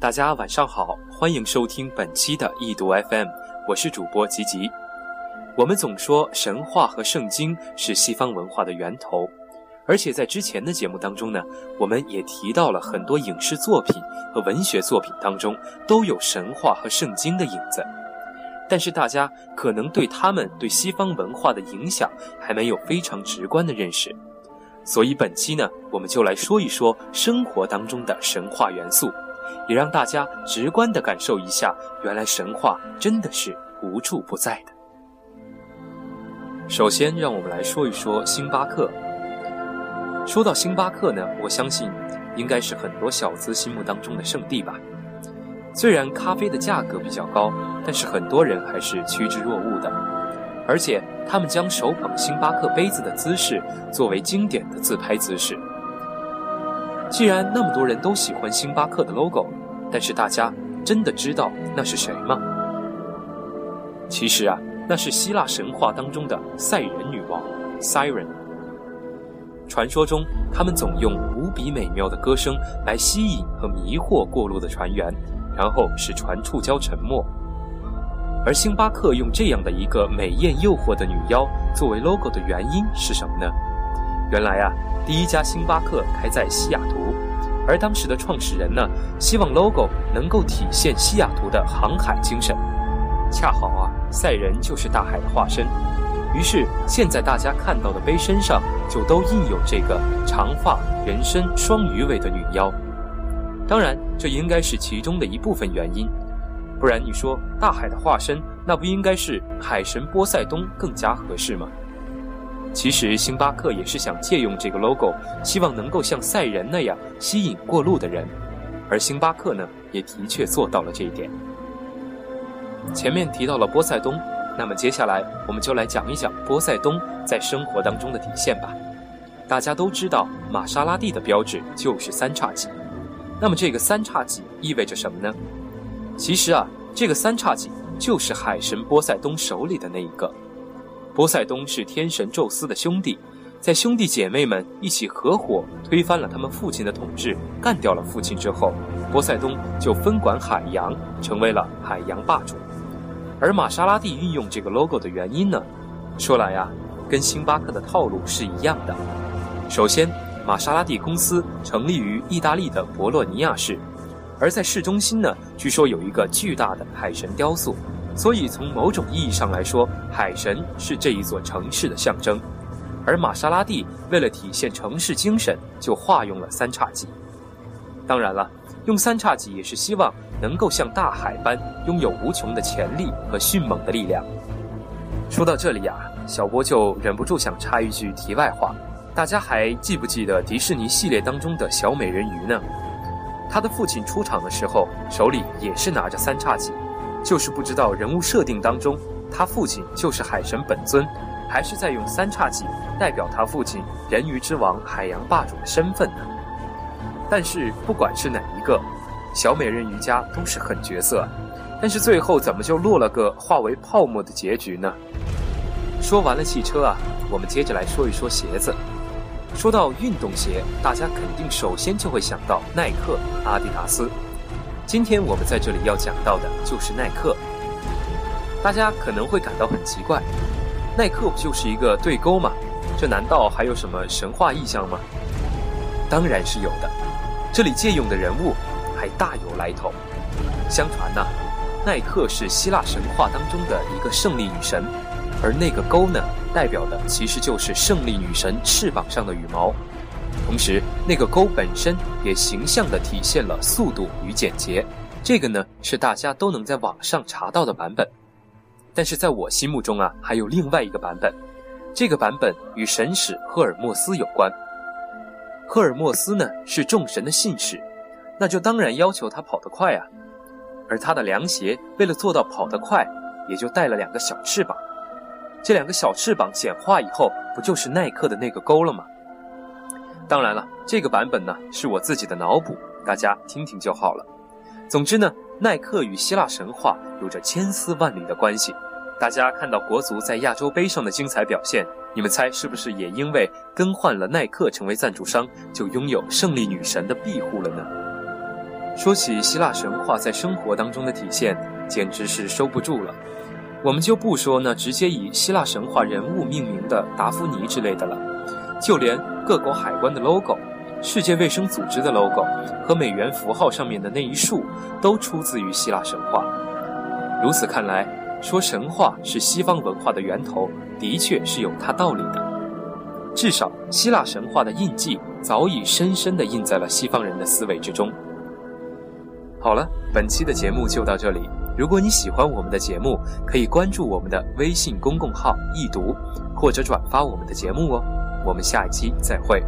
大家晚上好，欢迎收听本期的易读 FM，我是主播吉吉。我们总说神话和圣经是西方文化的源头，而且在之前的节目当中呢，我们也提到了很多影视作品和文学作品当中都有神话和圣经的影子。但是大家可能对他们对西方文化的影响还没有非常直观的认识，所以本期呢，我们就来说一说生活当中的神话元素。也让大家直观地感受一下，原来神话真的是无处不在的。首先，让我们来说一说星巴克。说到星巴克呢，我相信应该是很多小资心目当中的圣地吧。虽然咖啡的价格比较高，但是很多人还是趋之若鹜的。而且，他们将手捧星巴克杯子的姿势作为经典的自拍姿势。既然那么多人都喜欢星巴克的 logo，但是大家真的知道那是谁吗？其实啊，那是希腊神话当中的赛人女王 Siren。传说中，他们总用无比美妙的歌声来吸引和迷惑过路的船员，然后使船触礁沉没。而星巴克用这样的一个美艳诱惑的女妖作为 logo 的原因是什么呢？原来啊。第一家星巴克开在西雅图，而当时的创始人呢，希望 logo 能够体现西雅图的航海精神。恰好啊，赛人就是大海的化身，于是现在大家看到的杯身上就都印有这个长发、人身双鱼尾的女妖。当然，这应该是其中的一部分原因，不然你说大海的化身，那不应该是海神波塞冬更加合适吗？其实，星巴克也是想借用这个 logo，希望能够像赛人那样吸引过路的人，而星巴克呢，也的确做到了这一点。前面提到了波塞冬，那么接下来我们就来讲一讲波塞冬在生活当中的体现吧。大家都知道，玛莎拉蒂的标志就是三叉戟，那么这个三叉戟意味着什么呢？其实啊，这个三叉戟就是海神波塞冬手里的那一个。波塞冬是天神宙斯的兄弟，在兄弟姐妹们一起合伙推翻了他们父亲的统治，干掉了父亲之后，波塞冬就分管海洋，成为了海洋霸主。而玛莎拉蒂运用这个 logo 的原因呢，说来呀，跟星巴克的套路是一样的。首先，玛莎拉蒂公司成立于意大利的博洛尼亚市，而在市中心呢，据说有一个巨大的海神雕塑。所以，从某种意义上来说，海神是这一座城市的象征，而玛莎拉蒂为了体现城市精神，就化用了三叉戟。当然了，用三叉戟也是希望能够像大海般拥有无穷的潜力和迅猛的力量。说到这里呀，小波就忍不住想插一句题外话：大家还记不记得迪士尼系列当中的小美人鱼呢？他的父亲出场的时候，手里也是拿着三叉戟。就是不知道人物设定当中，他父亲就是海神本尊，还是在用三叉戟代表他父亲人鱼之王、海洋霸主的身份呢？但是不管是哪一个，小美人鱼家都是狠角色，但是最后怎么就落了个化为泡沫的结局呢？说完了汽车啊，我们接着来说一说鞋子。说到运动鞋，大家肯定首先就会想到耐克、阿迪达斯。今天我们在这里要讲到的就是耐克。大家可能会感到很奇怪，耐克不就是一个对勾吗？这难道还有什么神话意象吗？当然是有的。这里借用的人物还大有来头。相传呢，耐克是希腊神话当中的一个胜利女神，而那个勾呢，代表的其实就是胜利女神翅膀上的羽毛。同时，那个钩本身也形象地体现了速度与简洁。这个呢，是大家都能在网上查到的版本。但是在我心目中啊，还有另外一个版本。这个版本与神使赫尔墨斯有关。赫尔墨斯呢，是众神的信使，那就当然要求他跑得快啊。而他的凉鞋为了做到跑得快，也就带了两个小翅膀。这两个小翅膀简化以后，不就是耐克的那个钩了吗？当然了，这个版本呢是我自己的脑补，大家听听就好了。总之呢，耐克与希腊神话有着千丝万缕的关系。大家看到国足在亚洲杯上的精彩表现，你们猜是不是也因为更换了耐克成为赞助商，就拥有胜利女神的庇护了呢？说起希腊神话在生活当中的体现，简直是收不住了。我们就不说那直接以希腊神话人物命名的达芙妮之类的了，就连各国海关的 logo、世界卫生组织的 logo 和美元符号上面的那一竖，都出自于希腊神话。如此看来，说神话是西方文化的源头，的确是有它道理的。至少，希腊神话的印记早已深深地印在了西方人的思维之中。好了，本期的节目就到这里。如果你喜欢我们的节目，可以关注我们的微信公共号“易读”，或者转发我们的节目哦。我们下一期再会。